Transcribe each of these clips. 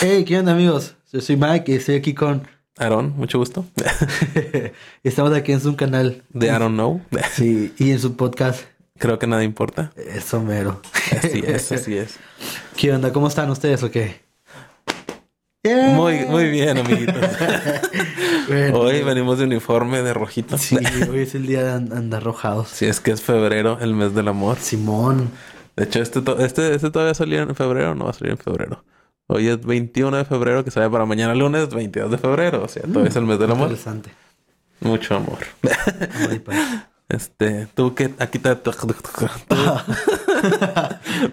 Hey, ¿qué onda amigos? Yo soy Mike y estoy aquí con... Aaron, mucho gusto. Estamos aquí en su canal. De I don't know. Sí, y en su podcast. Creo que nada importa. Eso mero. Así es, así es. ¿Qué onda? ¿Cómo están ustedes o qué? Muy, muy bien, amiguitos. Bueno, Hoy venimos de uniforme de rojito. Sí, hoy es el día de and- andar rojados. Si es que es febrero, el mes del amor. Simón. De hecho, este, to- este, este todavía salió en febrero, no va a salir en febrero. Hoy es 21 de febrero, que sale para mañana lunes, 22 de febrero. O sea, todavía es el mes del amor. Interesante. Mucho amor. Y paz. Este, tú que aquí te...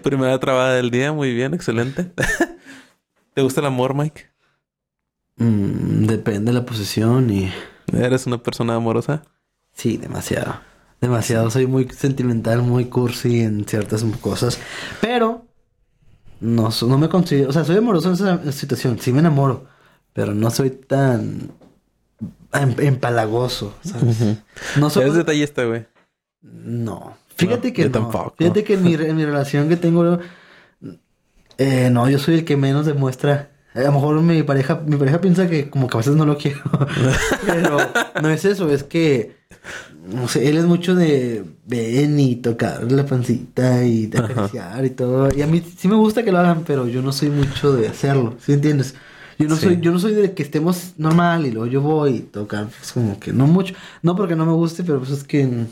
Primera trabada del día, muy bien, excelente. ¿Te gusta el amor, Mike? Mm, depende de la posición y... ¿Eres una persona amorosa? Sí, demasiado. Demasiado. Soy muy sentimental, muy cursi en ciertas cosas. Pero no, no me considero... O sea, soy amoroso en esa situación. Sí me enamoro. Pero no soy tan em- empalagoso, ¿sabes? No soy... Eres detallista, güey. No. Fíjate No, que yo no. tampoco. Fíjate que en mi, en mi relación que tengo... eh, no, yo soy el que menos demuestra... A lo mejor mi pareja, mi pareja piensa que como que a veces no lo quiero. Pero no es eso, es que... No sé, él es mucho de ven y tocar la pancita y de acariciar y todo. Y a mí sí me gusta que lo hagan, pero yo no soy mucho de hacerlo, ¿sí entiendes? Yo no Sí. soy, yo no soy de que estemos normal y luego yo voy y tocar, pues como que no mucho. No porque no me guste, pero pues es que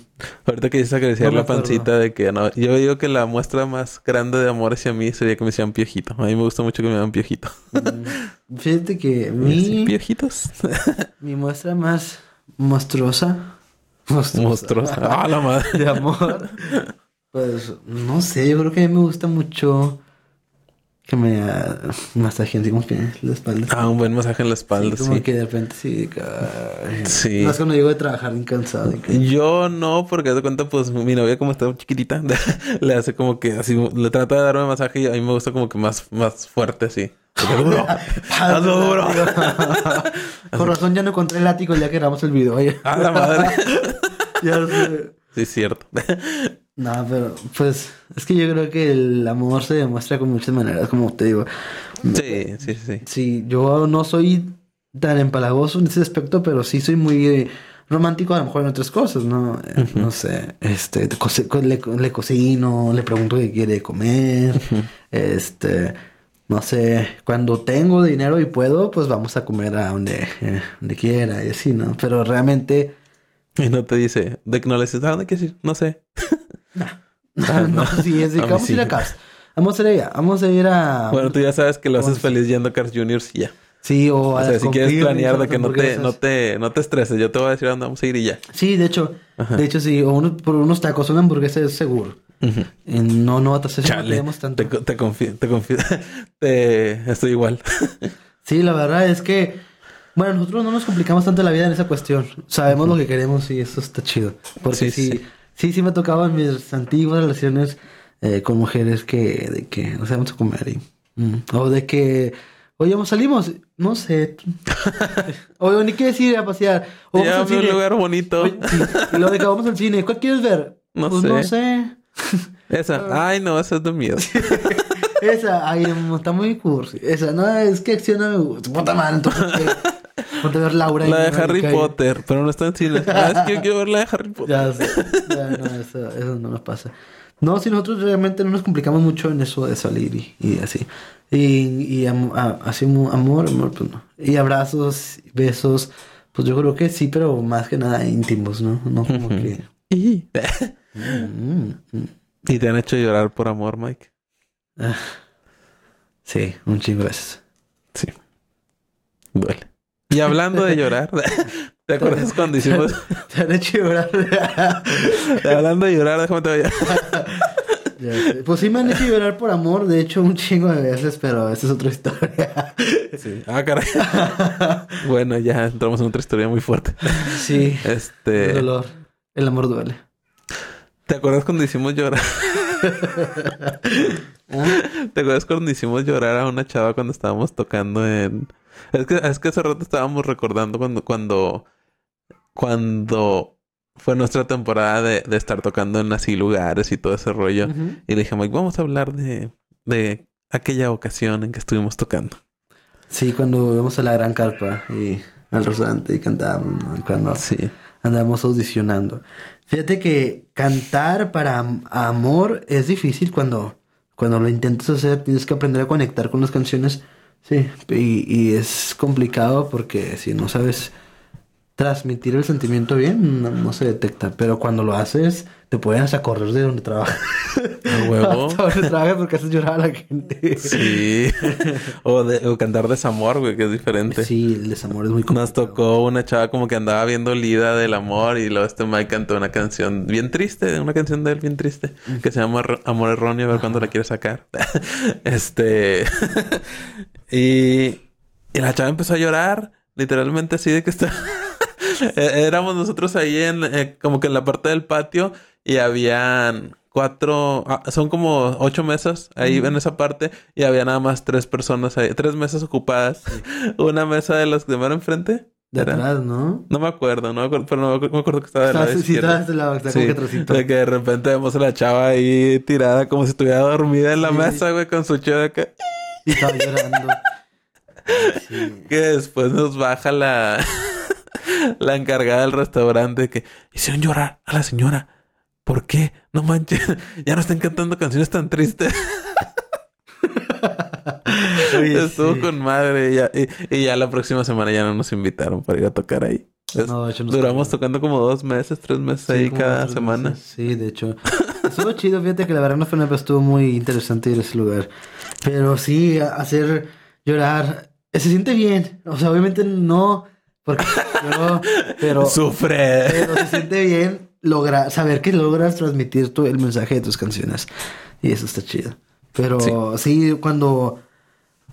Ahorita que dices acariciar No la pancita de que no. Yo digo que la muestra más grande de amor hacia mí sería que me hicieran piojito. A mí me gusta mucho que me hagan piojito. Mm, Fíjate que mi, piojitos. mi muestra más monstruosa, monstruosa, Monstruosa. Ah, la madre. de amor, pues no sé, yo creo que a mí me gusta mucho que me masajeen así como que la espalda. Ah, un buen masaje en la espalda, Sí, como sí. que de repente sí. ay. Sí. Más cuando llego de trabajar bien cansado. y que- Yo no, porque de cuenta, pues mi novia como está chiquitita, le hace como que así, le trata de darme masaje y a mí me gusta como que más, más fuerte así. Duro. Hazlo duro. Por razón ya no encontré el látigo ya que grabamos el video. oye. A la madre. Ya sé. Sí, es cierto. No, pero pues es que yo creo que el amor se demuestra con muchas maneras, como te digo. Sí, sí, sí. Sí, yo no soy tan empalagoso en ese aspecto, pero sí soy muy eh, romántico a lo mejor en otras cosas, ¿no? Eh, No sé, este, le, le cocino, le pregunto qué quiere comer, este, no sé, cuando tengo dinero y puedo, pues vamos a comer a donde, eh, donde quiera y así, ¿no? Pero realmente, Y no te dice, de que no le dices, ¿a dónde quieres ir? No sé. no, no, sí, es de que vamos a ir a casa. Vamos a ir allá, vamos a ir a... Bueno, tú ya sabes que lo haces feliz yendo a Cars Juniors y ya. Sí, o O a sea, si quieres planear de que no te, no te, no te estreses, yo te voy a decir dónde vamos a ir y ya. Sí, de hecho, Ajá. de hecho sí, o por unos tacos, una hamburguesa es seguro. No, no, Chale, tenemos tanto. te, te confío, te confío, te estoy igual. Sí, la verdad es que, bueno, nosotros no nos complicamos tanto la vida en esa cuestión. Sabemos lo que queremos y eso está chido. Porque Sí, sí, sí. Sí, sí, me tocaba en mis antiguas relaciones eh, con mujeres que, de que no sabemos a comer y, mm, o de que, oye, vamos, salimos, no sé, o ni qué decir a pasear, o vamos al un cine. lugar bonito. Oye, sí, Y luego de que vamos al cine, ¿cuál quieres ver? No pues sé. no sé. Esa, ay no, esa es de miedo. Esa, ay, está muy cursi. Esa, no, es que acción no me gusta. Puta madre, entonces, ¿qué? Ponte a ver Laura. y La de Harry Potter, pero no está en cine. Ah, es que yo quiero ver la de Harry Potter. Ya sé. Ya, no, eso, eso no nos pasa. No, si nosotros realmente no nos complicamos mucho en eso de salir y, y así. Y, y am- a- así amor, amor, pues no. Y abrazos, besos, pues yo creo que sí, pero más que nada íntimos, ¿no? No como que... Y... Mm, mm. ¿Y te han hecho llorar por amor, Mike? Ah. Sí, un chingo de veces. Sí. Duele. Y hablando de llorar, ¿te acuerdas cuando hicimos... Te han hecho llorar. hablando de llorar, déjame te voy a... Pues sí me han hecho llorar por amor, de hecho un chingo de veces, pero esa es otra historia. Sí. Ah, caray. bueno, ya entramos en otra historia muy fuerte. Sí. El Este... dolor. El amor duele. ¿Te acuerdas cuando hicimos llorar? ¿Ah? ¿Te acuerdas cuando hicimos llorar a una chava cuando estábamos tocando en... Es que, es que hace rato estábamos recordando cuando... Cuando... Cuando fue nuestra temporada de, de estar tocando en así lugares y todo ese rollo. Y le dije, Mike, vamos a hablar de... De aquella ocasión en que estuvimos tocando. Sí, cuando íbamos a la gran carpa y al restaurante y cantábamos, ¿no? cuando Sí. andábamos audicionando. Fíjate que cantar para am- amor es difícil cuando, cuando lo intentas hacer, tienes que aprender a conectar con las canciones. Sí, y, y es complicado porque si no sabes transmitir el sentimiento bien, no, no se detecta. Pero cuando lo haces, te pueden hasta correr de donde trabajas. A huevo. Hasta donde trabajas porque haces llorar a la gente. Sí. o, de, o cantar desamor, güey, que es diferente. Sí, el desamor es muy Nos complicado. tocó una chava como que andaba viendo Lida del amor y luego este Mike cantó una canción bien triste, una canción de él bien triste, que se llama Amor Erróneo, a ver cuándo la quiere sacar. este... y, y la chava empezó a llorar, literalmente así de que está... Eh, Éramos nosotros ahí en, eh, como que en la parte del patio y habían cuatro, ah, son como ocho mesas ahí en esa parte y había nada más tres personas ahí, tres mesas ocupadas. Una mesa de los de mero enfrente. De era- atrás, ¿no? No me acuerdo, no me acuerdo, pero no me acuerdo, que estaba Está, lado sí, izquierdo. está, de está como Sí, que de que de repente vemos a la chava ahí tirada como si estuviera dormida en la Sí. mesa, güey, con su chava acá. Y estaba llorando. Sí. Que después nos baja la, la encargada del restaurante que hicieron llorar a la señora. ¿Por qué? No manches, ya no están cantando canciones tan tristes. Oye, Estuvo sí. con madre y ya, y, y ya la próxima semana ya no nos invitaron para ir a tocar ahí. Es- No, de hecho, nos duramos tocando como dos meses, tres meses Sí, ahí cada semana. meses. Sí, de hecho. Estuvo chido, fíjate que la verdad no fue una pero estuvo muy interesante ir a ese lugar. Pero sí, hacer llorar se siente bien. O sea, obviamente no, porque yo, pero, Sufre. pero se siente bien lograr, saber que logras transmitir tu, el mensaje de tus canciones. Y eso está chido. Pero sí, cuando,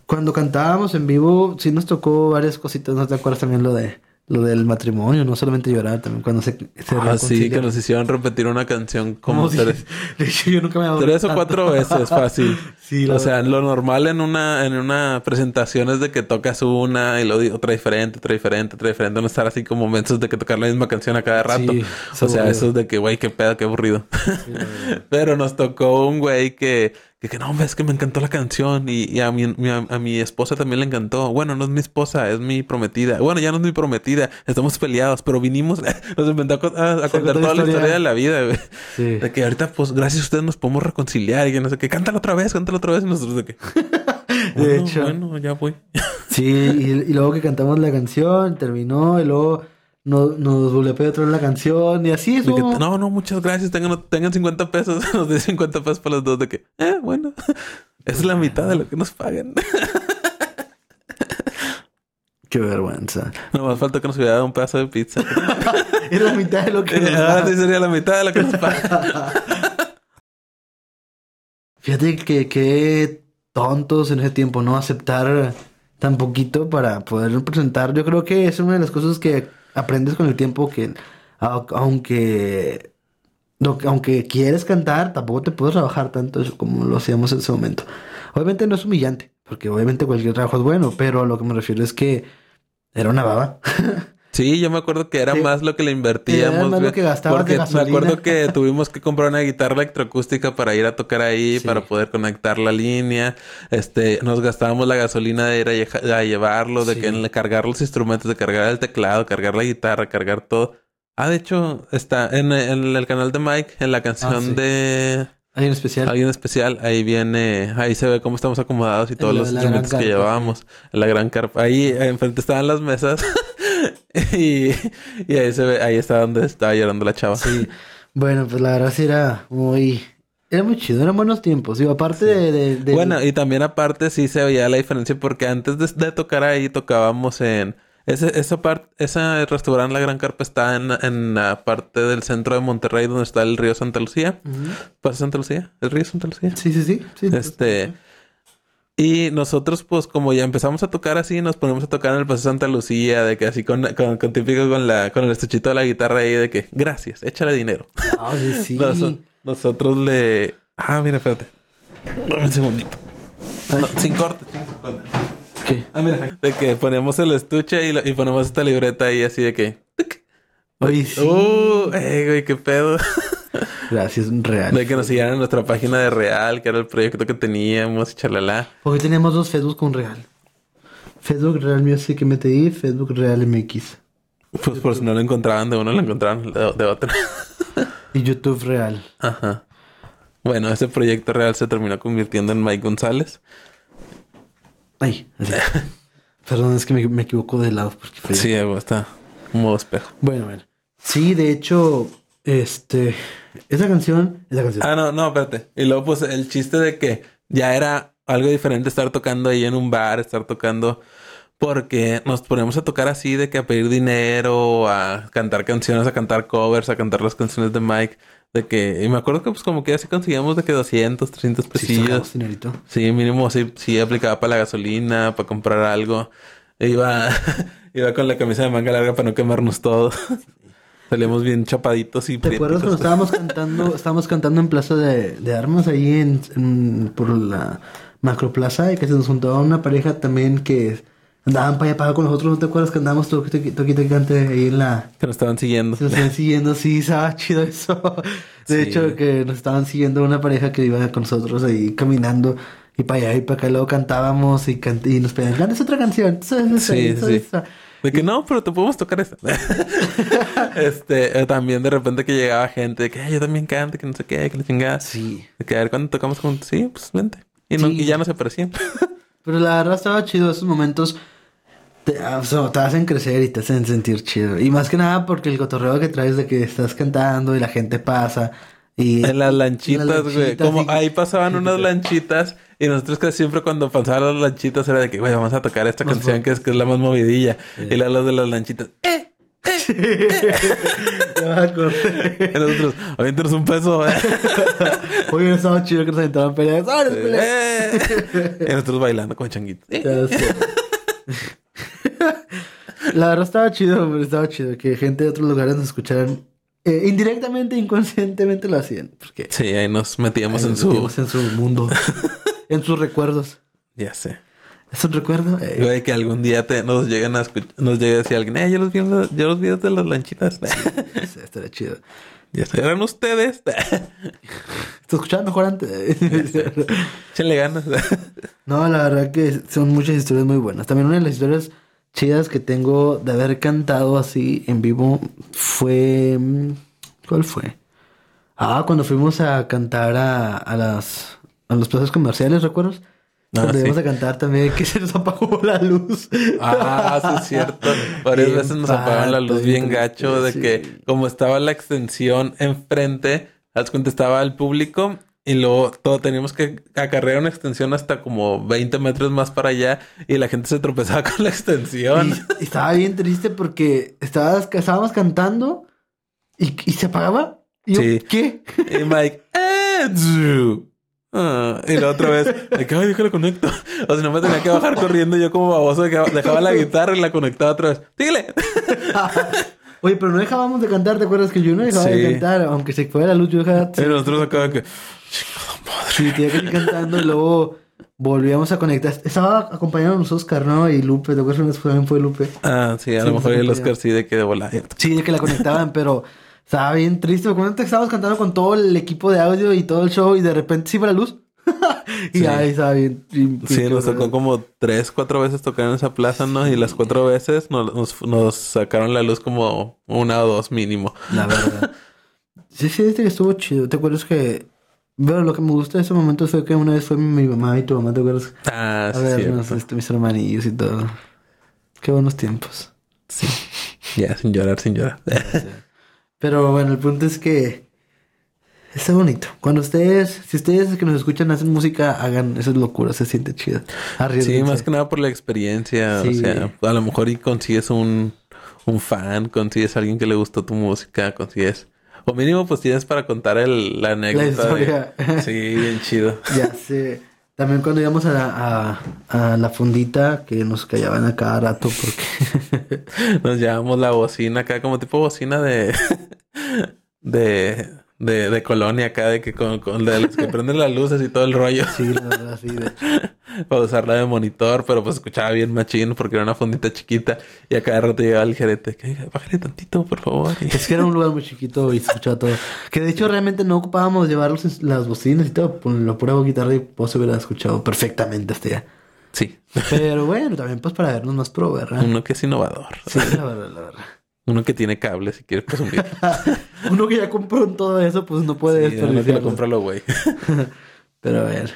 cuando cantábamos en vivo, sí nos tocó varias cositas. ¿No te acuerdas también lo de lo del matrimonio? No solamente llorar, también cuando se, se Ah, sí, que nos hicieron repetir una canción como si- tres, yo nunca me había tres o cuatro veces fácil. Sí, o sea, lo normal en una, en una presentación es de que tocas una y luego otra diferente, otra diferente, otra diferente. No estar así como momentos de que tocar la misma canción a cada rato. Sí, o sea, aburrido. eso es de que, güey, qué pedo, qué aburrido. Sí. Pero nos tocó un güey que, que, que no, ves que me encantó la canción y, y a, mi, a, mi esposa también le encantó. Bueno, no es mi esposa, es mi prometida. Bueno, ya no es mi prometida, estamos peleados, pero vinimos, nos inventó a, contar toda la historia. de la vida, güey. Sí. De que ahorita, pues, gracias a ustedes nos podemos reconciliar y que no sé qué. Cántala otra vez, cántala otra vez. Y nosotros de que... De "Bueno, hecho. Bueno, ya voy. Sí, y, y luego que cantamos la canción, terminó, y luego nos, nos bulepeó otra vez la canción, y así es. Que, no, no, muchas gracias. Tengan, tengan 50 pesos. Nos de 50 pesos para los dos. De que, eh, bueno, es la mitad de lo que nos pagan. Qué vergüenza. Nomás falta que nos hubiera dado un pedazo de pizza. Es la mitad de lo que nos Ahora da. sí sería la mitad de lo que nos pagan. Fíjate que qué tontos en ese tiempo, ¿no? Aceptar tan poquito para poder presentar. Yo creo que es una de las cosas que aprendes con el tiempo que au- aunque aunque quieres cantar, tampoco te puedes trabajar tanto como lo hacíamos en ese momento. Obviamente no es humillante, porque obviamente cualquier trabajo es bueno, pero a lo que me refiero es que era una baba. Sí, yo me acuerdo que era Sí. más lo que le invertíamos. Era más lo que gastabas Porque de me acuerdo que tuvimos que comprar una guitarra electroacústica para ir a tocar ahí, Sí. para poder conectar la línea. Este, nos gastábamos la gasolina de ir a, lle- a llevarlo, de Sí. que cargar los instrumentos, de cargar el teclado, cargar la guitarra, cargar todo. Ah, de hecho, está en, en el canal de Mike, en la canción Ah, sí. de un especial. alguien especial, ahí viene, ahí se ve cómo estamos acomodados y todos la- los la instrumentos que llevábamos. La gran carpa. Ahí enfrente estaban las mesas. y, y ahí se ve, ahí está donde estaba llorando la chava. Sí. Bueno, pues la verdad sí era muy... Era muy chido, eran buenos tiempos. Digo, aparte de, de- de- Bueno, y también aparte sí se veía la diferencia porque antes de, de tocar ahí tocábamos en ese, esa parte, ese restaurante La Gran Carpa está en, en la parte del centro de Monterrey donde está el río Santa Lucía. ¿Pasa Santa Lucía? ¿El río Santa Lucía? Sí, sí, sí. sí. Este. Y nosotros, pues, como ya empezamos a tocar así, nos ponemos a tocar en el Paso Santa Lucía, de que así con, con, con típico con la, con el estuchito de la guitarra ahí, de que gracias, échale dinero. Ah, sí. Nos- nosotros le. Ah, mira, espérate. Dame un segundito. No, sin corte. ¿Qué? Ah, mira. De que ponemos el estuche y, lo- y ponemos esta libreta ahí así de que. Oye, sí. Uh, güey, qué pedo. Gracias, real. De que nos siguieran en nuestra página de Real, que era el proyecto que teníamos, y chalala. Porque teníamos dos Facebook con real. Facebook Real Music MTI, Facebook Real MX. Pues por si no lo encontraban de uno, lo encontraban de, de otro. y YouTube Real. Ajá. Bueno, ese proyecto real se terminó convirtiendo en Mike González. Ay, así. Perdón, es que me, me, equivoco de lado. Porque sí, está un modo espejo. Bueno, bueno. Sí, de hecho, este... Esa canción... Esa canción. Ah, no, no, espérate. Y luego, pues, el chiste de que ya era algo diferente estar tocando ahí en un bar, estar tocando... Porque nos ponemos a tocar así de que a pedir dinero, a cantar canciones, a cantar covers, a cantar las canciones de Mike. De que, y me acuerdo que pues como que así conseguíamos de que 200, 300 pesillos. Sí, dinerito. sí mínimo sí, sí aplicaba para la gasolina, para comprar algo. E iba, iba con la camisa de manga larga para no quemarnos todos. Salíamos bien chapaditos y ¿Te acuerdas cuando estábamos cantando, estábamos cantando en Plaza de, de Armas ahí en, en, por la Macroplaza y que se nos juntaba una pareja también que Andaban para allá para con nosotros, ¿no te acuerdas que andábamos toquito y cante ahí en la... Que nos estaban siguiendo. Nos estaban siguiendo, sí, estaba chido eso. De sí. hecho, que nos estaban siguiendo una pareja que iba con nosotros ahí caminando y para allá y para acá y luego cantábamos y, cant y nos pedían, ¿cantas otra canción? Sí, sí. De que no, pero te podemos tocar esta. este, también de repente que llegaba gente de que yo también canto, que no sé qué, que la chingada. Sí. De que a ver cuando tocamos juntos, sí, pues vente. Y, no, sí. y ya no se aparecían. pero la verdad estaba chido esos momentos te, o sea, te, hacen crecer y te hacen sentir chido. Y más que nada porque el cotorreo que traes de que estás cantando y la gente pasa. Y en las lanchitas, güey. Como y... ahí pasaban unas lanchitas y nosotros casi siempre cuando pasaban las lanchitas era de que, güey, vamos a tocar esta nos canción que es, que es la más movidilla. Sí. Y la los de las lanchitas, ¡eh! ¡Eh! y nosotros, aviéntanos un peso. Oye, no estaba chido que nos aventaban peleas. ¡Ah, sí. peleas! y nosotros bailando con changuitos. La verdad estaba chido, pero estaba chido que gente de otros lugares nos escucharan. Eh, indirectamente, inconscientemente lo hacían. Porque sí, ahí nos metíamos ahí en nos su... metíamos en su mundo. En sus recuerdos. Ya sé. ¿Es un recuerdo? Eh. Güey, que algún día te, nos lleguen a escuchar, nos llegue a decir alguien, eh, yo los vi, yo los vi de las lanchitas. Sí, estaría chido. Ya sé, eran ustedes. Te escuchaban mejor antes. Échenle ganas. no, la verdad que son muchas historias muy buenas. También una de las historias chidas que tengo de haber cantado así en vivo fue. ¿Cuál fue? Ah, cuando fuimos a cantar a, a las a los plazas comerciales, ¿recuerdas? Ah, Cuando sí. íbamos a cantar también que se nos apagó la luz. Ah, sí es cierto. Varias Bien veces nos apagaban la luz bien gacho de sí. que como estaba la extensión enfrente, haz cuenta estaba el público y luego todo teníamos que acarrear una extensión hasta como 20 metros más para allá y la gente se tropezaba con la extensión. Y, estaba bien triste porque estabas, estábamos cantando y, y se apagaba. Y yo, Sí. ¿qué? Y Mike, eh. Ah, y la otra vez, de que, ay, déjalo conecto. O sea, no me tenía que bajar corriendo yo como baboso, dejaba, la guitarra y la conectaba otra vez. Dígale. Oye, pero no dejábamos de cantar, ¿te acuerdas que yo no dejaba de Sí. cantar? Aunque se fuera la luz, yo dejaba... Y nosotros acá de que, Sí, tenía que ir cantando y luego volvíamos a conectar. Estaba acompañándonos Oscar, ¿no? Y Lupe, ¿te acuerdas que también fue Lupe? ah, sí, a Sí, lo mejor el. Oscar sí de que de volar. Sí, de que la conectaban, pero estaba bien triste. Me acuerdo que estábamos cantando con todo el equipo de audio y todo el show y de repente sí fue la luz. y Sí. ahí estaba bien. bien- Sí, nos tocó como tres, cuatro veces tocar en esa plaza, ¿no? Y las cuatro veces nos, nos, nos sacaron la luz como una o dos mínimo. La verdad. sí, sí, este que estuvo chido. ¿Te acuerdas que... Pero lo que me gusta de ese momento fue que una vez fue mi mamá y tu mamá, ¿te acuerdas? Ah, A sí, vernos, cierto. este, mis hermanillos y todo. Qué buenos tiempos. Sí. Ya, sin llorar, sin llorar. Pero bueno, el punto es que está bonito. Cuando ustedes, si ustedes que nos escuchan hacen música, hagan esas locuras, se siente chido. Sí, más que nada por la experiencia. O sea, a lo mejor y consigues un, un fan, consigues a alguien que le gustó tu música, consigues. O mínimo, pues tienes para contar el, la anécdota. historia. Sí, bien chido. Ya sé. También cuando íbamos a la, a, la fundita, que nos callaban a cada rato porque... Nos llevamos la bocina acá, como tipo bocina de. de. De, de colonia acá, de que con, con de los que prenden las luces y todo el rollo. sí, la verdad, sí. de- para usarla de monitor, pero pues escuchaba bien machín porque era una fundita chiquita. Y a cada rato llegaba el gerente, que "Oiga, bájale tantito, por favor. Es que era un lugar muy chiquito y se escuchaba todo. Que de hecho realmente no ocupábamos llevar los- las bocinas y todo. Por la pura guitarra y vos hubiera escuchado perfectamente hasta allá. Sí. Pero bueno, también pues para vernos más pro, ¿verdad? Uno que es innovador. Sí, la verdad, la verdad. Uno que tiene cables y quiere presumir. Uno que ya compró en todo eso, pues no puede sí, uno que lo compra lo güey. Pero a ver.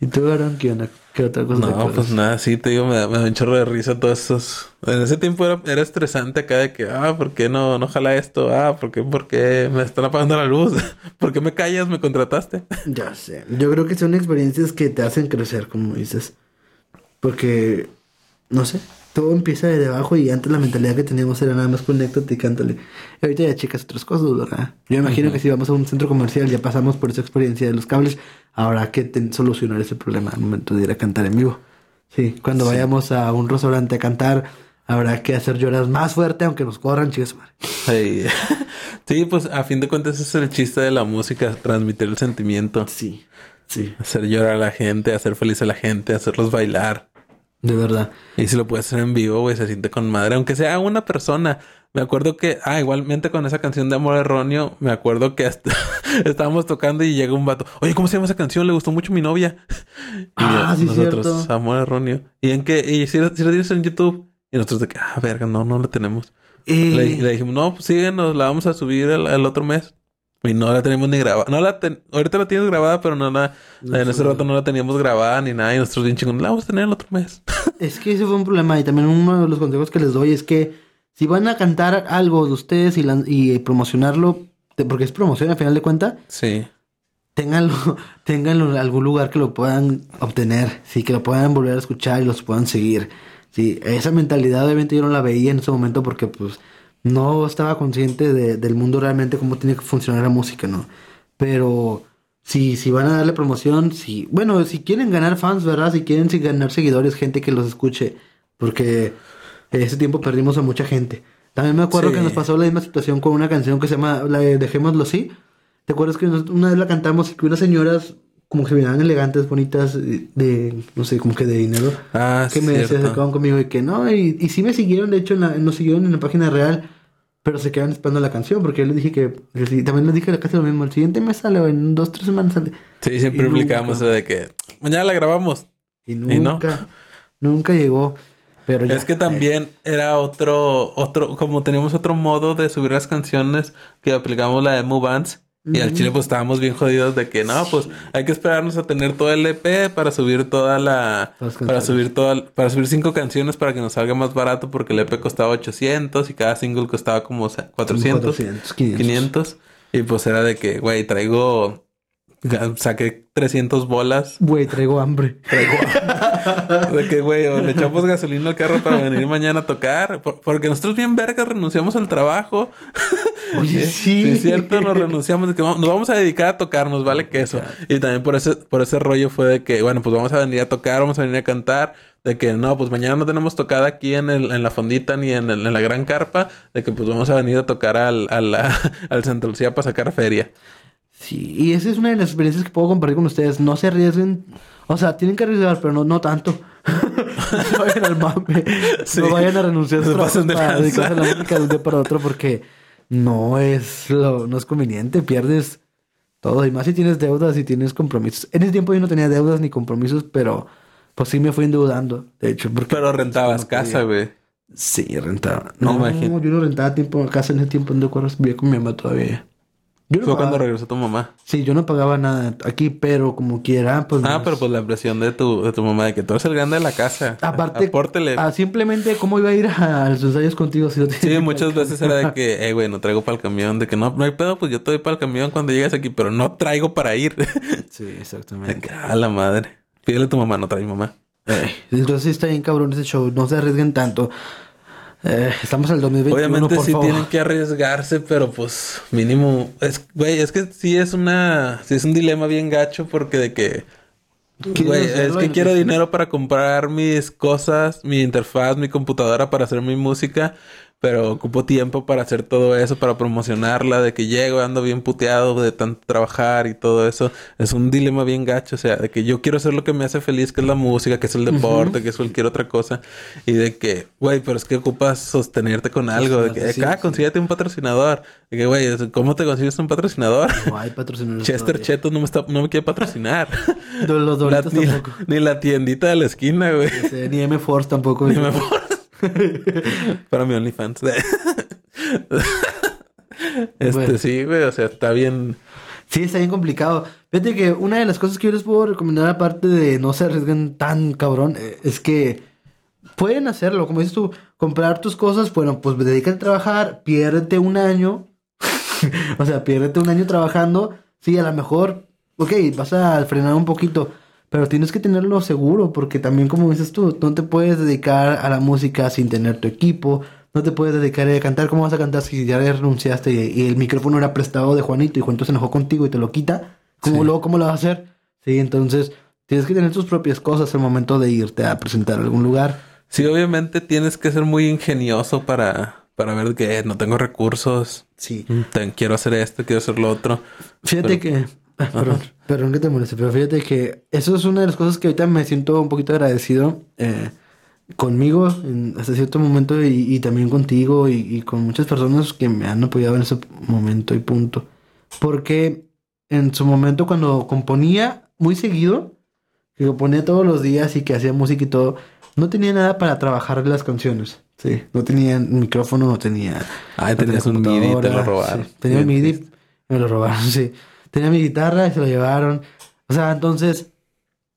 ¿Y tú, Aaron, qué onda? ¿Qué otra cosa? No, pues nada, sí, te digo, me da, me da un chorro de risa todos esos. En ese tiempo era, era estresante acá de que, ah, ¿por qué no, no jala esto? Ah, ¿por qué, por qué me están apagando la luz? ¿Por qué me callas? ¿Me contrataste? Ya sé. Yo creo que son experiencias que te hacen crecer, como dices. Porque, no sé, todo empieza de abajo y antes la mentalidad que teníamos era nada más conéctate y cántale. Y ahorita ya checas otras cosas, ¿verdad? Yo imagino que si vamos a un centro comercial, ya pasamos por esa experiencia de los cables, habrá que solucionar ese problema al momento de ir a cantar en vivo. Sí, cuando vayamos a un restaurante a cantar, habrá que hacer llorar más fuerte, aunque nos corran, chicas. Sí. sí, pues a fin de cuentas es el chiste de la música, transmitir el sentimiento. Sí, sí, Hacer llorar a la gente, hacer feliz a la gente, hacerlos bailar. De verdad. Y si lo puedes hacer en vivo, güey, se siente con madre. Aunque sea una persona. Me acuerdo que, ah, igualmente con esa canción de Amor Erróneo, me acuerdo que hasta estábamos tocando y llega un vato. Oye, ¿cómo se llama esa canción? Le gustó mucho mi novia. Y Ah, sí, nosotros, cierto. Amor Erróneo. Y en que, y si, si lo tienes en YouTube. Y nosotros de que, ah, verga, no, no la tenemos. Y... Le, le dijimos, no, pues síguenos, la vamos a subir el, el otro mes. Y no la tenemos ni grabada. No la ten- ahorita la tienes grabada, pero no la, No en ese rato no la teníamos grabada ni nada. Y nosotros bien chingones, la vamos a tener el otro mes. Es que ese fue un problema y también uno de los consejos que les doy es que si van a cantar algo de ustedes y, promocionarlo, porque es promoción al final de cuentas, Sí. ténganlo, ténganlo en algún lugar que lo puedan obtener, sí, que lo puedan volver a escuchar y los puedan seguir. Sí, esa mentalidad obviamente yo no la veía en ese momento porque pues no estaba consciente de- del mundo realmente cómo tiene que funcionar la música, ¿no? Pero si, si van a darle promoción, si, bueno, si quieren ganar fans, ¿verdad? Si quieren si ganar seguidores, gente que los escuche, porque ese tiempo perdimos a mucha gente. También me acuerdo Sí. que nos pasó la misma situación con una canción que se llama la de Dejémoslo así. ¿Te acuerdas que una vez la cantamos y que unas señoras como que se miraban elegantes, bonitas, de, de, no sé, como que de dinero? Ah, que me se acercaban conmigo y que no, y, y sí me siguieron, de hecho, en la- nos siguieron en la página real, pero se quedaron esperando la canción, porque yo les dije que, también les dije casi lo mismo, el siguiente mes sale, o en dos, tres semanas sale. Sí, siempre Y eso de que mañana la grabamos. Y Y no. nunca, nunca llegó. Pero ya, Es que también era otro, otro, como teníamos otro modo de subir las canciones que aplicamos la de Bands. Y al chile pues estábamos bien jodidos de que no, pues hay que esperarnos a tener todo el EP para subir toda la... Para subir toda, para subir cinco canciones para que nos salga más barato porque el EP costaba 800 y cada single costaba como o sea, 400, 400, 500. 500. Y pues era de que, güey, traigo... Saqué 300 bolas. Güey, traigo hambre. De que, güey, o le echamos gasolina al carro para venir mañana a tocar. Por- porque nosotros bien vergas renunciamos al trabajo. Oye, sí. Sí, es cierto, nos renunciamos de que vamos- nos vamos a dedicar a tocar, nos vale que eso. Y también por ese, por ese rollo fue de que, bueno, pues vamos a venir a tocar, vamos a venir a cantar. De que no, pues mañana no tenemos tocada aquí en, el, en la fondita ni en, el- en la gran carpa. De que pues vamos a venir a tocar al, a la- al Santa Lucía para sacar feria. Sí, y esa es una de las experiencias que puedo compartir con ustedes. No se arriesguen. O sea, tienen que arriesgar, pero no, no tanto. no vayan al mame. Sí. No vayan a renunciar a sus pasan de para dedicarse a la música de un día para otro porque no es lo, no es conveniente. Pierdes todo. Y más si tienes deudas y tienes compromisos. En ese tiempo yo no tenía deudas ni compromisos, pero pues sí me fui endeudando. De hecho, porque Pero rentabas no podía. casa, güey. Sí, rentaba. No, imagino. yo no rentaba tiempo casa en ese tiempo, no te acuerdas, vivía con mi mamá todavía. Yo no Fue cuando regresó tu mamá. Sí, yo no pagaba nada aquí, pero como quiera, pues. Ah, nos- pero pues la presión de tu, de tu mamá de que tú eres el grande de la casa. Aparte, Apórtele. ah, simplemente, ¿cómo iba a ir a, los ensayos contigo si no tenía Sí, muchas veces era de que, eh, güey, no traigo para el camión. De que no, no hay pedo, pues yo te doy para el camión cuando llegues aquí, pero no traigo para ir. Sí, exactamente. a la madre. Pídele a tu mamá, no trae mamá. Ey, entonces está bien cabrón ese show, no se arriesguen tanto. Eh, estamos en el 2021, Obviamente por sí favor. tienen que arriesgarse, pero pues mínimo. Es, güey, es que sí es una. Sí es un dilema bien gacho porque de que. ¿Quieres Güey, es que quiero dinero para comprar mis cosas, mi interfaz, mi computadora para hacer mi música. Pero ocupo tiempo para hacer todo eso, para promocionarla, de que llego, ando bien puteado de tanto trabajar y todo eso. Es un dilema bien gacho, o sea, de que yo quiero hacer lo que me hace feliz, que es la música, que es el deporte, que es cualquier otra cosa. Y de que, güey, pero es que ocupas sostenerte con algo. De que, acá, consíguete un patrocinador. De que, güey, ¿cómo te consigues un patrocinador? No hay patrocinadores. Chester Cheto no me, está, no me quiere patrocinar. Los la, ni, tampoco. Ni la tiendita de la esquina, güey. ni M-Force tampoco. Ni M-Force. Para mi OnlyFans. este sí, güey. O sea, está bien. Sí, está bien complicado. Fíjate que una de las cosas que yo les puedo recomendar, aparte de no se arriesguen tan cabrón, eh, es que pueden hacerlo. Como dices tú, comprar tus cosas, bueno, pues dedícate a trabajar, piérdete un año. o sea, piérdete un año trabajando. Sí, a lo mejor, ok, vas a frenar un poquito pero tienes que tenerlo seguro porque también como dices tú, no te puedes dedicar a la música sin tener tu equipo, no te puedes dedicar a cantar, ¿cómo vas a cantar si ya renunciaste y, el micrófono era prestado de Juanito y Juanito se enojó contigo y te lo quita? ¿Cómo luego cómo lo vas a hacer? Sí, entonces tienes que tener tus propias cosas al momento de irte a presentar a algún lugar. Sí, obviamente tienes que ser muy ingenioso para, para ver que no tengo recursos. Sí. quiero hacer esto, quiero hacer lo otro. Fíjate que Ah, perdón, que te moleste, pero fíjate que eso es una de las cosas que ahorita me siento un poquito agradecido eh, conmigo en, hasta cierto momento y, también contigo y, con muchas personas que me han apoyado en ese momento y punto. Porque en su momento cuando componía muy seguido, que componía todos los días y que hacía música y todo, no tenía nada para trabajar las canciones. Sí, no tenía micrófono, no tenía. Ah, tenías un MIDI, te lo robaron. tenía el MIDI, me lo robaron, sí tenía mi guitarra y se lo llevaron. O sea, entonces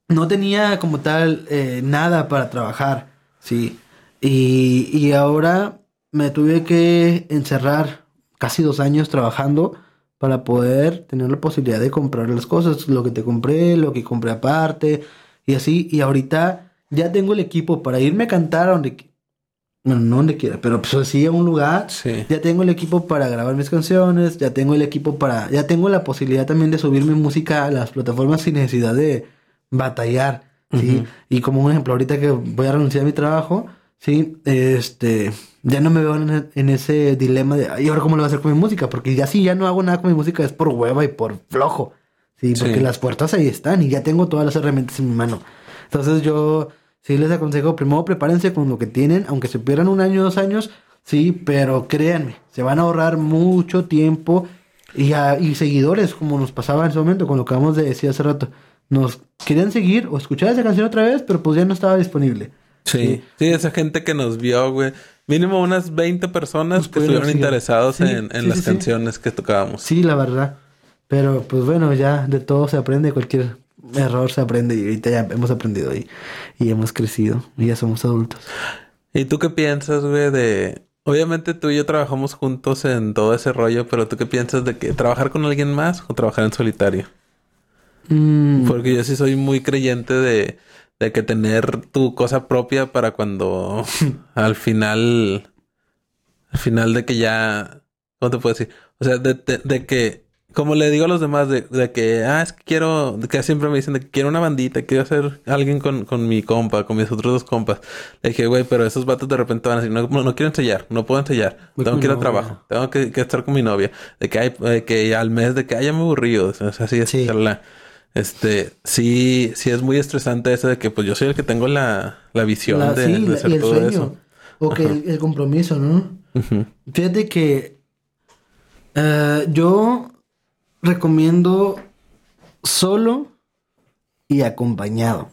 no tenía como tal eh, nada para trabajar, sí. Y, y ahora me tuve que encerrar casi dos años trabajando para poder tener la posibilidad de comprar las cosas, lo que te compré, lo que compré aparte y así. Y ahorita ya tengo el equipo para irme a cantar a donde bueno, no donde quiera, pero pues sí a un lugar. Ya tengo el equipo para grabar mis canciones, ya tengo el equipo para, ya tengo la posibilidad también de subir mi música a las plataformas sin necesidad de batallar, ¿sí? Y como un ejemplo, ahorita que voy a renunciar a mi trabajo, sí, este, ya no me veo en, ese dilema de, ¿y ahora cómo lo voy a hacer con mi música? Porque ya sí, ya no hago nada con mi música, es por hueva y por flojo, sí, porque las puertas ahí están y ya tengo todas las herramientas en mi mano. Entonces yo Sí, les aconsejo, primero prepárense con lo que tienen, aunque se pierdan un año, dos años, sí, pero créanme, se van a ahorrar mucho tiempo y, y seguidores, como nos pasaba en ese momento, con lo que acabamos de decir hace rato. Nos querían seguir o escuchar esa canción otra vez, pero pues ya no estaba disponible. Sí, sí, esa gente que nos vio, güey. Mínimo unas 20 personas que estuvieron interesados en, en las canciones que tocábamos. Sí, la verdad. Pero pues bueno, ya de todo se aprende, cualquier error se aprende y ahorita ya hemos aprendido y, y hemos crecido y ya somos adultos. ¿Y tú qué piensas, güey, de... Obviamente tú y yo trabajamos juntos en todo ese rollo, pero ¿tú qué piensas de que trabajar con alguien más o trabajar en solitario? Mm. Porque yo sí soy muy creyente de, de que tener tu cosa propia para cuando al final, al final de que ya, ¿cómo te puedo decir? O sea, de, de que como le digo a los demás de, de, que, ah, es que quiero, que siempre me dicen de que quiero una bandita, quiero hacer alguien con, con mi compa, con mis otros dos compas. Le dije, güey, pero esos vatos de repente van a decir, no, no, quiero ensayar, no puedo ensayar, tengo que ir a trabajo, tengo que, que, estar con mi novia. De que hay, que al mes de que, haya me aburrido, o sea, así es. Sí. Este, sí, sí es muy estresante eso de que pues yo soy el que tengo la, la visión de, de, hacer todo eso. O que el, compromiso, ¿no? Fíjate que uh, yo recomiendo solo y acompañado.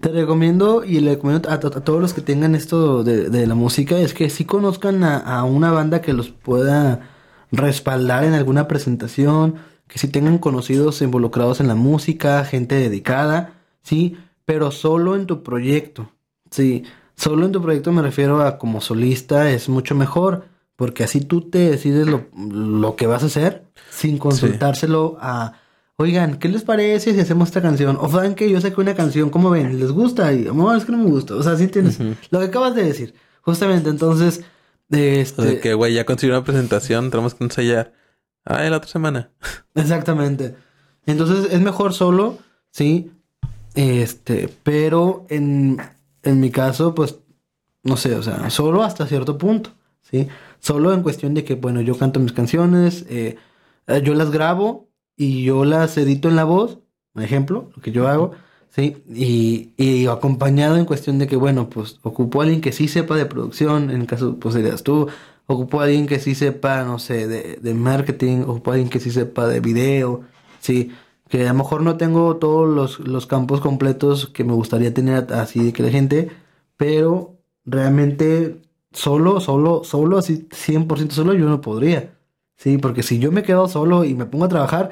Te recomiendo y le recomiendo a, todos los que tengan esto de, la música es que si conozcan a, una banda que los pueda respaldar en alguna presentación, que si tengan conocidos involucrados en la música, gente dedicada, sí, pero solo en tu proyecto, sí, solo en tu proyecto me refiero a como solista es mucho mejor porque así tú te decides lo, que vas a hacer sin consultárselo a, oigan, ¿qué les parece si hacemos esta canción? O saben que yo sé que una canción, ¿cómo ven? ¿Les gusta? Y, no, es que no me gusta. O sea, sí tienes lo que acabas de decir. Justamente, entonces, este... de que, güey, ya conseguí una presentación, tenemos que ensayar. Ah, la otra semana. Exactamente. Entonces, es mejor solo, sí. Este, pero en, en mi caso, pues, no sé, o sea, solo hasta cierto punto. ¿sí? Solo en cuestión de que, bueno, yo canto mis canciones, eh, eh, yo las grabo y yo las edito en la voz, por ejemplo, lo que yo hago, ¿sí? Y, y acompañado en cuestión de que, bueno, pues ocupo a alguien que sí sepa de producción, en el caso, pues serías tú, ocupo a alguien que sí sepa, no sé, de, de marketing, ocupo a alguien que sí sepa de video, ¿sí? Que a lo mejor no tengo todos los, los campos completos que me gustaría tener así de que la gente, pero realmente solo, solo, solo, así 100% solo yo no podría. Sí, porque si yo me quedo solo y me pongo a trabajar,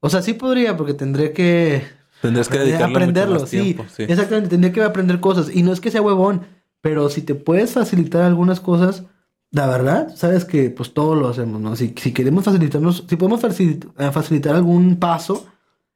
o sea, sí podría porque tendré que Tendrías que dedicarle aprenderlo, mucho más sí, tiempo, sí. Exactamente, tendría que aprender cosas y no es que sea huevón, pero si te puedes facilitar algunas cosas, la verdad, sabes que pues todo lo hacemos, ¿no? Si, si queremos facilitarnos, si podemos facilit- eh, facilitar algún paso,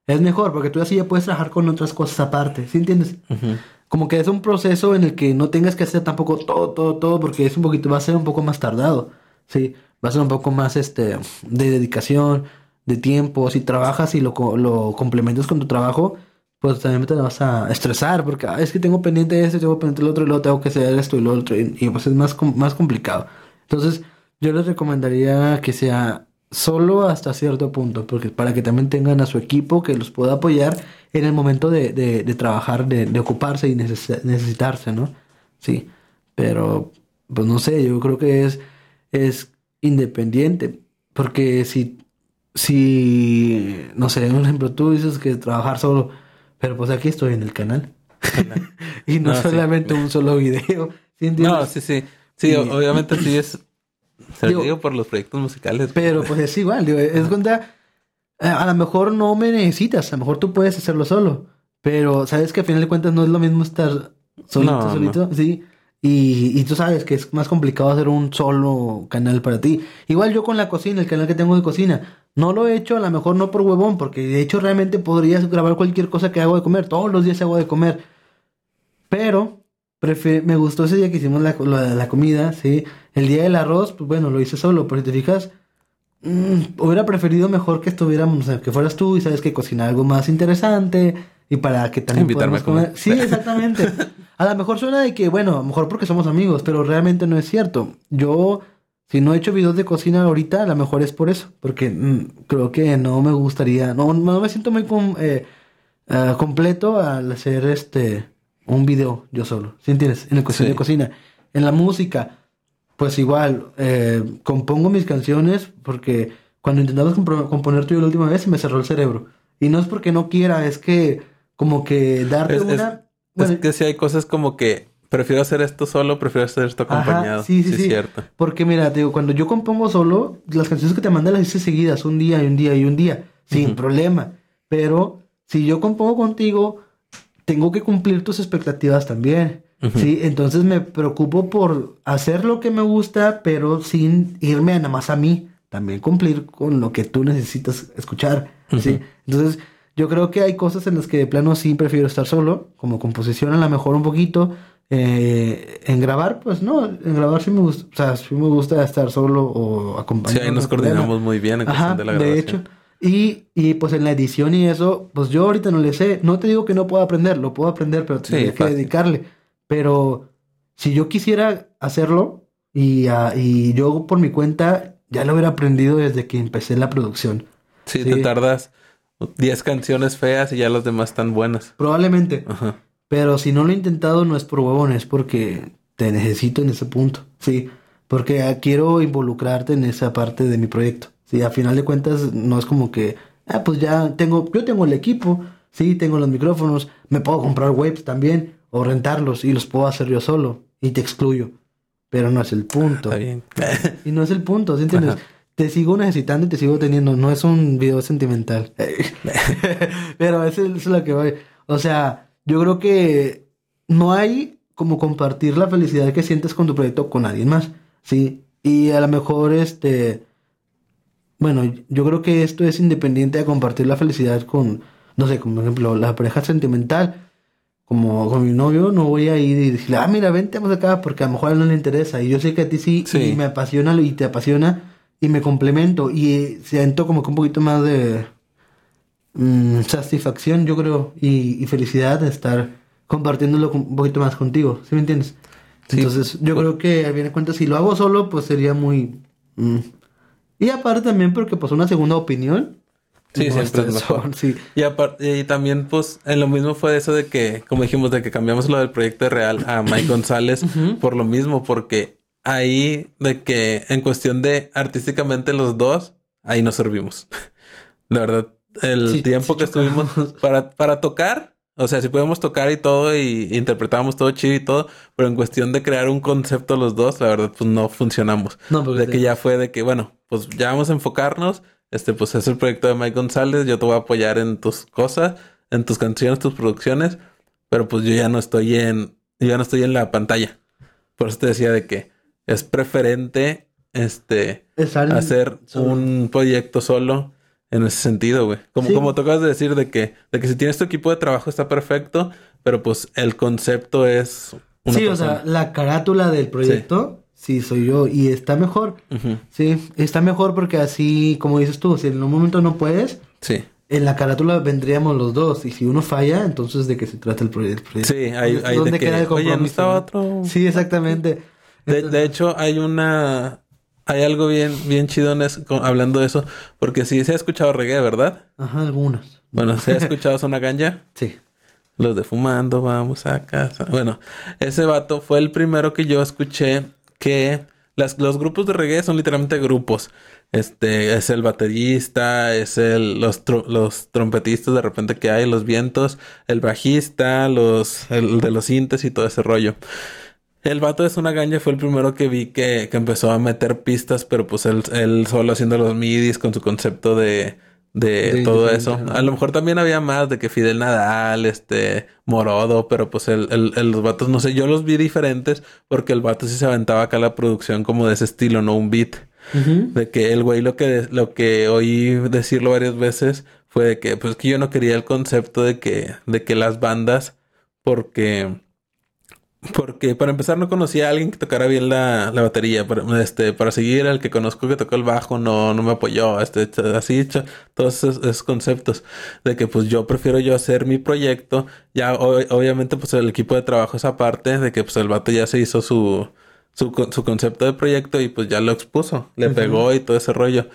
es mejor porque tú así ya puedes trabajar con otras cosas aparte, ¿sí entiendes? Ujú. Como que es un proceso en el que no tengas que hacer tampoco todo, todo, todo, porque es un poquito, va a ser un poco más tardado, ¿sí? Va a ser un poco más, este, de dedicación, de tiempo, si trabajas y lo, lo complementas con tu trabajo, pues también te vas a estresar, porque "Ah, es que tengo pendiente esto, tengo pendiente el otro, y luego tengo que hacer esto y lo otro, y, y, pues es más, más complicado. Entonces, yo les recomendaría que sea solo hasta cierto punto, porque para que también tengan a su equipo que los pueda apoyar en el momento de, de- de trabajar, de, de ocuparse y neces- necesitarse, ¿no? Sí, pero pues no sé, yo creo que es, es independiente, porque si, si, no sé, un ejemplo, tú dices que trabajar solo, pero pues aquí estoy en el canal. y no, No, sí. solamente un solo video. ¿sí? No, sí, sí. Sí, Y- obviamente sí es. Se lo Digo- digo por los proyectos musicales. Pero pues es igual, digo, es cuenta, a lo mejor no me necesitas, a lo mejor tú puedes hacerlo solo, pero sabes que a final de cuentas no es lo mismo estar solito, No, solito, sí, y, y tú sabes que es más complicado hacer un solo canal para ti. Igual yo con la cocina, el canal que tengo de cocina, no lo he hecho a lo mejor no por huevón, porque de hecho realmente podrías grabar cualquier cosa que hago de comer, todos los días hago de comer, pero me gustó ese día que hicimos la, de la comida, sí. El día del arroz, pues bueno, lo hice solo, pero si te fijas, mm, hubiera preferido mejor que estuviéramos, o sea, que fueras tú y sabes que cocinar algo más interesante y para que también Invitarme a comer. Sí, exactamente. a lo mejor suena de que, bueno, a lo mejor porque somos amigos, pero realmente no es cierto. Yo, si no he hecho videos de cocina ahorita, a lo mejor es por eso, porque mm, creo que no me gustaría, no, no me siento muy com- eh, ah, completo al hacer este un video yo solo, ¿sí entiendes? En la cuestión Sí. de cocina, en la música, pues igual eh, compongo mis canciones porque cuando intentamos componer tú y yo la última vez se me cerró el cerebro y no es porque no quiera, es que como que darte Es- es- una bueno, es que sí hay cosas como que prefiero hacer esto solo, prefiero hacer esto Ajá, acompañado. sí, sí, sí. cierto. Porque mira, te digo, cuando yo compongo solo, las canciones que te mandan las hice seguidas, un día y un día y un día, sin problema. Pero si yo compongo contigo, tengo que cumplir tus expectativas también. Sí, entonces me preocupo por hacer lo que me gusta, pero sin irme a nada más a mí. También cumplir con lo que tú necesitas escuchar. Sí. Ujú. Entonces, yo creo que hay cosas en las que de plano sí prefiero estar solo, como composición a lo mejor un poquito. Eh, en grabar, pues no, en grabar sí me gusta, o sea, sí me gusta estar solo o Sí, acompañado. ahí nos coordinamos muy bien en Ajá, cuestión de la de grabación. hecho. Y, y pues en la edición y eso, pues yo ahorita no le sé. No te digo que no puedo aprender, lo puedo aprender, pero Sí, tendría que dedicarle. Pero si yo quisiera hacerlo y, ah, y yo por mi cuenta, ya lo hubiera aprendido desde que empecé la producción. Sí, Sí. te tardas 10 canciones feas y ya las demás están buenas. Probablemente. Ajá. Pero si no lo he intentado, no es por huevón, es porque te necesito en ese punto. Sí, porque ah, quiero involucrarte en esa parte de mi proyecto. Sí, a final de cuentas, no es como que, ah, pues ya tengo, yo tengo el equipo, sí, tengo los micrófonos, me puedo comprar webs también, o rentarlos y los puedo hacer yo solo, y te excluyo. Pero no es el punto. Está bien. Y no es el punto, ¿sí entiendes? Ajá. Te sigo necesitando y te sigo teniendo. No es un video sentimental. Pero eso es lo que voy. O sea, yo creo que no hay como compartir la felicidad que sientes con tu proyecto con alguien más. Sí. Y a lo mejor este. Bueno, yo creo que esto es independiente de compartir la felicidad con, no sé, como por ejemplo, la pareja sentimental. Como con mi novio, no voy a ir y decirle, ah, mira, vente, vamos acá, porque a lo mejor a él no le interesa. Y yo sé que a ti sí, Sí. y me apasiona y te apasiona, y me complemento. Y eh, siento como que un poquito más de mm, satisfacción, yo creo, y, y felicidad de estar compartiéndolo con- un poquito más contigo. ¿Sí me entiendes? Entonces, yo creo que a bien de cuentas, si lo hago solo, pues sería muy. mm. Y aparte también porque pues una segunda opinión. Sí, no siempre es mejor. Sí. Y, y también, pues, en lo mismo fue eso de que, como dijimos, de que cambiamos lo del proyecto de Real a Mike González por lo mismo, porque ahí, de que en cuestión de artísticamente los dos, ahí nos servimos. La verdad, el Sí, tiempo sí que estuvimos para, para tocar, o sea, si podemos tocar y todo y interpretábamos todo chido y todo, pero en cuestión de crear un concepto los dos, la verdad, pues no funcionamos. No, porque De que ya fue de que, bueno, pues ya vamos a enfocarnos. Este, pues es el proyecto de Mike González. Yo te voy a apoyar en tus cosas, en tus canciones, tus producciones. Pero pues yo ya no estoy en, yo ya no estoy en la pantalla. Por eso te decía de que es preferente, este, hacer solo. un proyecto solo en ese sentido, güey. Como, Sí. como tú acabas de decir de que, de que si tienes tu equipo de trabajo está perfecto, pero pues el concepto es una Sí, o sea, la carátula del proyecto, sí. soy yo. Y está mejor. Ujú. Sí, está mejor porque así, como dices tú, si en un momento no puedes, Sí. en la carátula vendríamos los dos. Y si uno falla, entonces de qué se trata el proye- el proyecto. Sí, hay, hay ¿Dónde de que, queda el oye, no compromiso, estaba otro. Sí, exactamente. De, de hecho, hay una. Hay algo bien, bien chido en eso, con- hablando de eso. Porque sí se ha escuchado reggae, ¿verdad? Ajá, algunos. Bueno, se ha escuchado Zona Ganja. Sí. Los de fumando, vamos a casa. Bueno, ese vato fue el primero que yo escuché que los grupos de reggae son literalmente grupos. Este es el baterista, es el, los, los trompetistas de repente que hay, los vientos, el bajista, los, el de los sintes y todo ese rollo. El vato de una ganja fue el primero que vi que, que empezó a meter pistas, pero pues él, él solo haciendo los midis con su concepto de, de De todo eso. A lo mejor también había más de que Fidel Nadal, este, Morodo, pero pues el, el- el- los vatos, no sé, yo los vi diferentes porque el vato sí se aventaba acá la producción como de ese estilo, no un beat. De que el güey lo que, lo que oí decirlo varias veces fue de que, pues que yo no quería el concepto de que, de que las bandas, porque, porque para empezar no conocía a alguien que tocara bien la, la batería. Para, este, para seguir al que conozco que tocó el bajo no, no me apoyó. Este, así, hecho, todos esos, esos conceptos de que pues yo prefiero yo hacer mi proyecto. Ya o- obviamente pues el equipo de trabajo es aparte de que pues el vato ya se hizo su, su, su concepto de proyecto y pues ya lo expuso. Le pegó y todo ese rollo.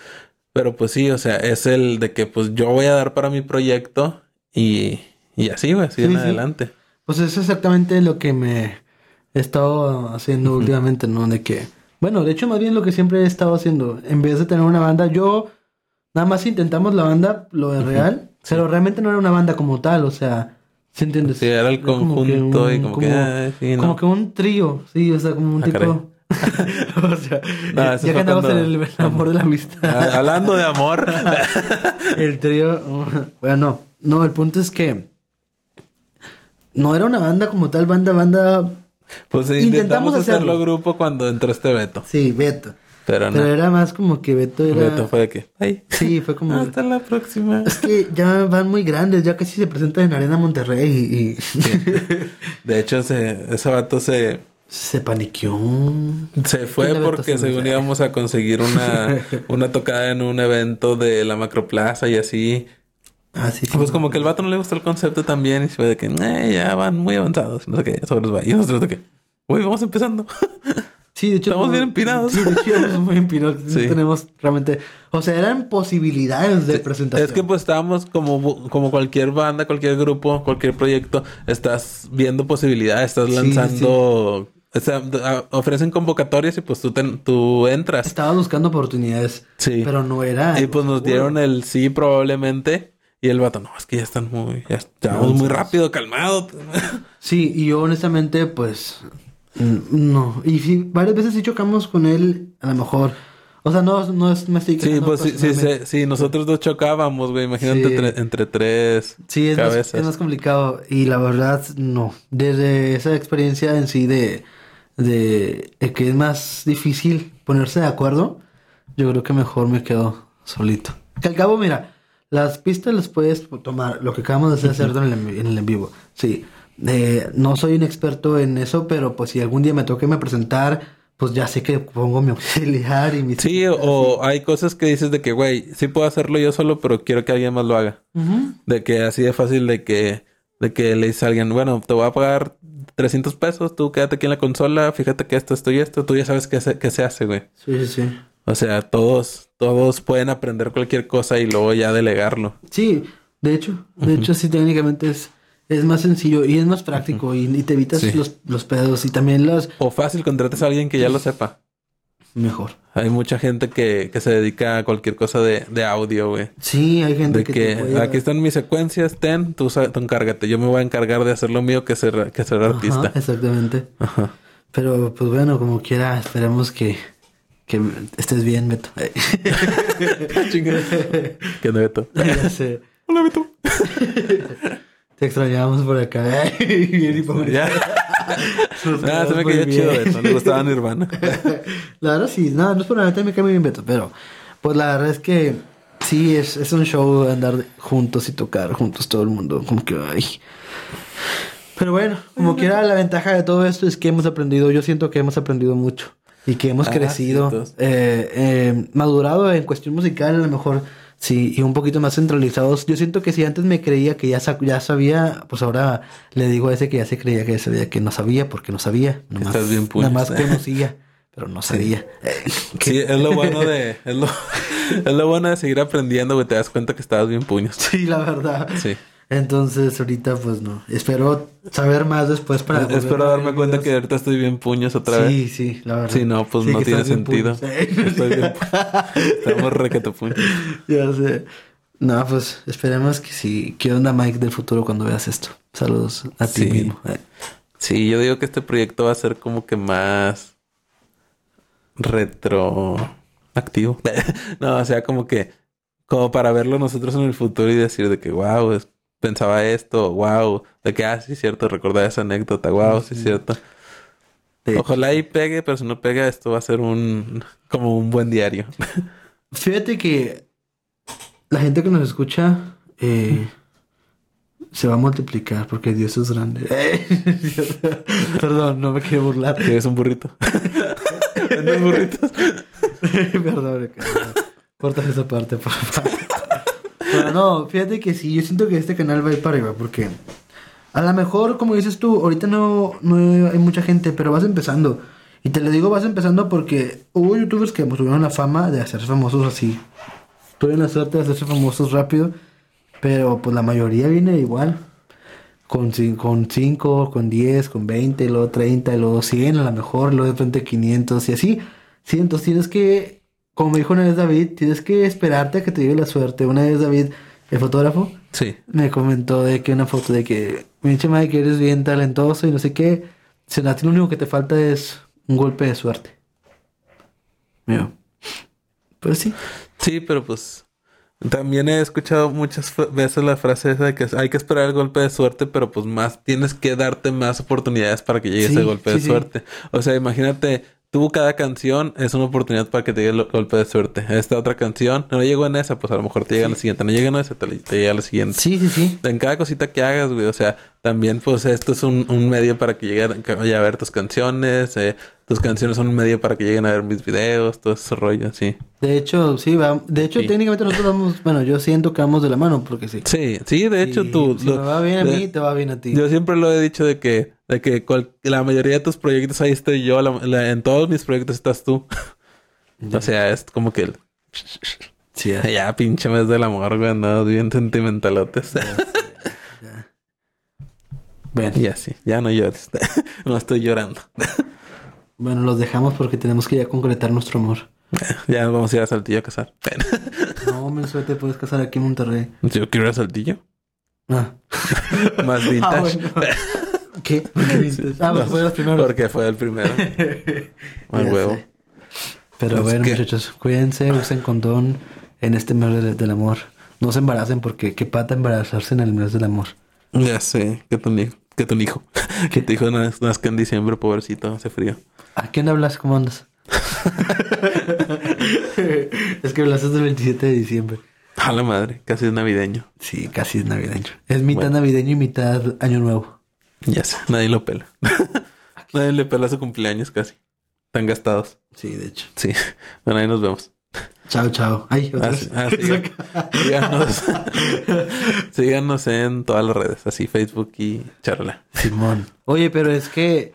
Pero pues sí, o sea, es el de que pues yo voy a dar para mi proyecto y, y así, güey, así Sí, en sí. adelante. Pues es exactamente lo que me he estado haciendo últimamente, ¿no? De que, bueno, de hecho más bien lo que siempre he estado haciendo, en vez de tener una banda, yo nada más intentamos la banda, lo de real, pero realmente no era una banda como tal, o sea, ¿sí entiendes? Sí, era el conjunto y como, que, como- ay, sí, no. Como que un trío, sí, o sea, como un Ah, tipo... o sea, No, ya que en el, el amor de la amistad. Ah, Hablando de amor. El trío, bueno, no, no, el punto es que no era una banda como tal, banda, banda, Pues Intentamos intentamos hacerlo hacerlo. grupo cuando entró este Beto. sí, Beto. Pero no. Pero era más como que Beto era... Beto fue de que, ay, Sí, fue como... hasta la próxima. Es que ya van muy grandes, ya casi se presentan en Arena Monterrey y, y De hecho, se, ese vato se, se paniqueó. se fue Beto porque según íbamos a conseguir una, una tocada en un evento de la Macroplaza y así. Ah, sí, sí. Pues como que el vato no le gustó el concepto también y se fue de que, "Eh, ya van muy avanzados. No sé qué, sobre los va. Y nosotros de que, uy, vamos empezando. Sí, de hecho... estamos bien empinados. Sí, de hecho íbamos muy empinados. Sí. No tenemos realmente... O sea, eran posibilidades de presentación. Es que pues estábamos como, como cualquier banda, cualquier grupo, cualquier proyecto, estás viendo posibilidades, estás Sí, lanzando, o sea, a- ofrecen convocatorias y pues tú, te- tú entras. Estaba buscando oportunidades, Sí. pero no era... y pues nos dieron el sí probablemente. Y el vato, no, es que ya están muy, ya estamos muy rápido, calmado. Sí, y yo honestamente, pues... No. Y sí, varias veces sí chocamos con él, a lo mejor... O sea, no, no es... Me estoy Sí, pues sí, sí, sí, nosotros dos chocábamos, güey. Imagínate entre tres Sí, es más, es más complicado. Y la verdad, no. Desde esa experiencia en sí de, de, de que es más difícil ponerse de acuerdo, yo creo que mejor me quedo solito. Que al cabo, mira, las pistas las puedes tomar, lo que acabamos de hacer en el, en el en vivo. Sí. Eh, no soy un experto en eso, pero pues si algún día me toque me presentar, pues ya sé que pongo mi auxiliar y mi... Sí, o hay cosas que dices de que, güey, sí puedo hacerlo yo solo, pero quiero que alguien más lo haga. De que así de fácil de que De que le dice a alguien, bueno, te voy a pagar 300 pesos, tú quédate aquí en la consola, fíjate que esto, esto y esto, tú ya sabes qué se, qué se hace, güey. Sí, sí, sí. O sea, todos, todos pueden aprender cualquier cosa y luego ya delegarlo. Sí, de hecho, de hecho sí técnicamente es, es más sencillo y es más práctico y, y te evitas Sí. los, los pedos y también las O fácil, contratas a alguien que ya lo sepa. mejor. Hay mucha gente que, que se dedica a cualquier cosa de, de audio, güey. Sí, hay gente De que, que te puede- aquí están mis secuencias, ten, tú, tú encárgate. Yo me voy a encargar de hacer lo mío que ser, que ser Ajá, artista. exactamente. Ajá. Pero pues bueno, como quiera, esperemos que, que estés bien, Beto. ¿Qué onda, Beto? Hola, Beto. Te extrañamos por acá. Bien y. Ya. Nos Ah, se me cayó chido. Beto. Le gustaba Nirvana. La verdad sí, no, no es por nada, también me cae muy bien Beto, pero pues la verdad es que sí, es, es un show andar juntos y tocar juntos todo el mundo, como que ay. Pero bueno, como quiera, la ventaja de todo esto es que hemos aprendido, yo siento que hemos aprendido mucho y que hemos Ah, crecido, eh, eh, madurado en cuestión musical, a lo mejor sí, y un poquito más centralizados. Yo siento que si antes me creía que ya, ya sabía, pues ahora le digo a ese que ya se creía que ya sabía que no sabía, porque no sabía, nomás, Estás bien puños. nada más conocía, pero no sabía. Sí, es lo bueno de... Es lo, es lo bueno de seguir aprendiendo, güey. Te das cuenta que estabas bien puños. Sí, la verdad. Sí. Entonces, ahorita, pues no. Espero saber más después para. volver Espero darme cuenta que ahorita estoy bien puños otra vez. Sí, sí, la verdad. Sí, no, pues Sí, no tiene sentido. puños. Estoy bien Estamos requete puños. ya sé. No, pues esperemos que sí. ¿Qué onda, Mike, del futuro cuando veas esto? Saludos a ti Sí. mismo. Eh, Sí, yo digo que este proyecto va a ser como que más retroactivo. no, o sea, como que como para verlo nosotros en el futuro y decir de que wow, es- pensaba esto, wow, de que ah, sí es cierto, recordar esa anécdota, wow, sí es cierto. Ojalá y pegue, pero si no pega, esto va a ser un como un buen diario. Fíjate que la gente que nos escucha eh, se va a multiplicar porque Dios es grande. Perdón, no me quiero burlar. que es un burrito. Vendes burritos. Perdón, cabrón. corta esa parte, por favor. Pero no, fíjate que sí, yo siento que este canal va a ir para arriba porque a lo mejor, como dices tú, ahorita no, no hay mucha gente, pero vas empezando. Y te lo digo, vas empezando porque hubo youtubers que tuvieron la fama de hacerse famosos así. Tuvieron la suerte de hacerse famosos rápido, pero pues la mayoría viene igual. Con 5, con, cinco, con 10, con 20, luego 30, y luego 100 a lo mejor, luego de repente 500 y así. Sí, entonces tienes que, como me dijo una vez David, tienes que esperarte a que te llegue la suerte. Una vez David, el fotógrafo, Sí. me comentó de que una foto de que, pinche Mike, eres bien talentoso y no sé qué. Si ti lo único que te falta es un golpe de suerte. Mío. Pues sí. Sí, pero pues también he escuchado muchas veces la frase esa de que hay que esperar el golpe de suerte, pero pues más tienes que darte más oportunidades para que llegue Sí, ese golpe sí, de sí. suerte. O sea, imagínate, tú cada canción es una oportunidad para que te llegue el golpe de suerte. Esta otra canción no llegó en esa, pues a lo mejor te llega en la siguiente. No llega en esa, te, te llega a la siguiente. Sí, sí, sí. En cada cosita que hagas, güey. O sea, también, pues, esto es un, un medio para que vaya a ver tus canciones. eh, tus canciones son un medio para que lleguen a ver mis videos, todo ese rollo, sí. De hecho, sí, va. De hecho, Sí. técnicamente nosotros vamos, bueno, yo siento que vamos de la mano porque sí. Sí, sí, de hecho, Sí, tú. Si lo- me va bien a de- mí, te va bien a ti. Yo siempre lo he dicho de que, de que cual- la mayoría de tus proyectos ahí estoy yo, la- la- en todos mis proyectos estás tú. o sea, es como que el- Sí, ya. ya pinche mes del amor, güey, andados bien sentimentalotes. Bueno, y así, ya no llores. no estoy llorando. Bueno, los dejamos porque tenemos que ya concretar nuestro amor. ya nos vamos a ir a Saltillo a casar. No, me te puedes casar aquí en Monterrey. Yo quiero ir a Saltillo. Ah. Más Ah, vintage. bueno. ¿Qué? ¿Por qué vintage? Ah, pues fue los primeros. Porque fue el primero. Al Ya huevo. sé. Pero bueno, que- muchachos, cuídense, usen condón en este mes del, del amor. No se embaracen porque qué pata embarazarse en el mes del amor. Ya sé, que tu, ni- que tu hijo. que tu hijo naz- nazca en diciembre, pobrecito, hace frío. ¿A quién hablas? ¿Cómo andas? es que hablas del 27 de diciembre. A la madre, casi es navideño. Sí, casi es navideño. Es mitad Bueno. navideño y mitad año nuevo. Ya sé, nadie lo pela. nadie le pela su cumpleaños casi. Están gastados. Sí, de hecho. Sí. Bueno, ahí nos vemos. Chao, chao. Ay, otra vez. Ah, siga- síganos, síganos en todas las redes, así Facebook y charla. Simón. Oye, pero es que